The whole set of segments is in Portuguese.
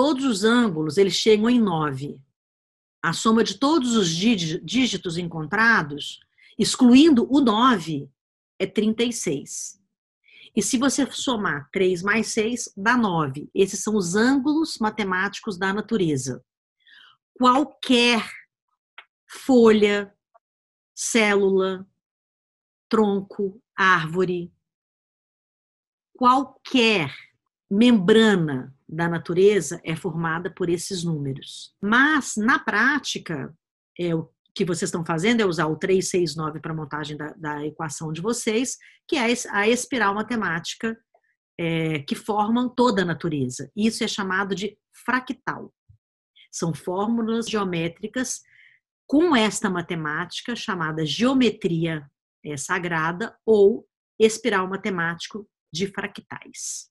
todos os ângulos eles chegam em 9. A soma de todos os dígitos encontrados, excluindo o 9, é 36. E se você somar 3 mais 6, dá 9. Esses são os ângulos matemáticos da natureza. Qualquer folha, célula, tronco, árvore, qualquer membrana da natureza é formada por esses números. Mas, na prática, é, o que vocês estão fazendo é usar o 369 para a montagem da, da, equação de vocês, que é a espiral matemática é, que formam toda a natureza. Isso é chamado de fractal. São fórmulas geométricas com esta matemática chamada geometria é, sagrada ou espiral matemático de fractais.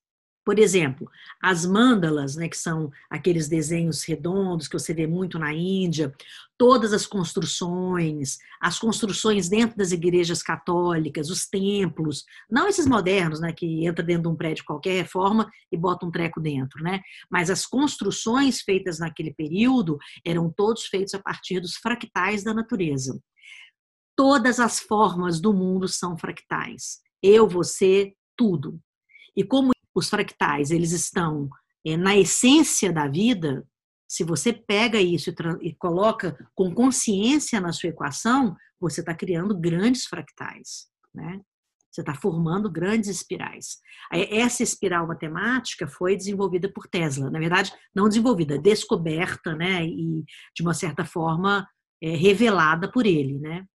Por exemplo, as mandalas, né, que são aqueles desenhos redondos que você vê muito na Índia, todas as construções, as construções dentro das igrejas católicas, os templos, não esses modernos, né, que entra dentro de um prédio qualquer, reforma e bota um treco dentro, né? Mas as construções feitas naquele período eram todos feitos a partir dos fractais da natureza. Todas as formas do mundo são fractais. Eu, você, tudo. E como os fractais eles estão é, na essência da vida, se você pega isso e, e coloca com consciência na sua equação, você está criando grandes fractais, né? Você está formando grandes espirais. Essa espiral matemática foi desenvolvida por Tesla. Na verdade, não desenvolvida, descoberta, né? E de uma certa forma é, revelada por ele, né?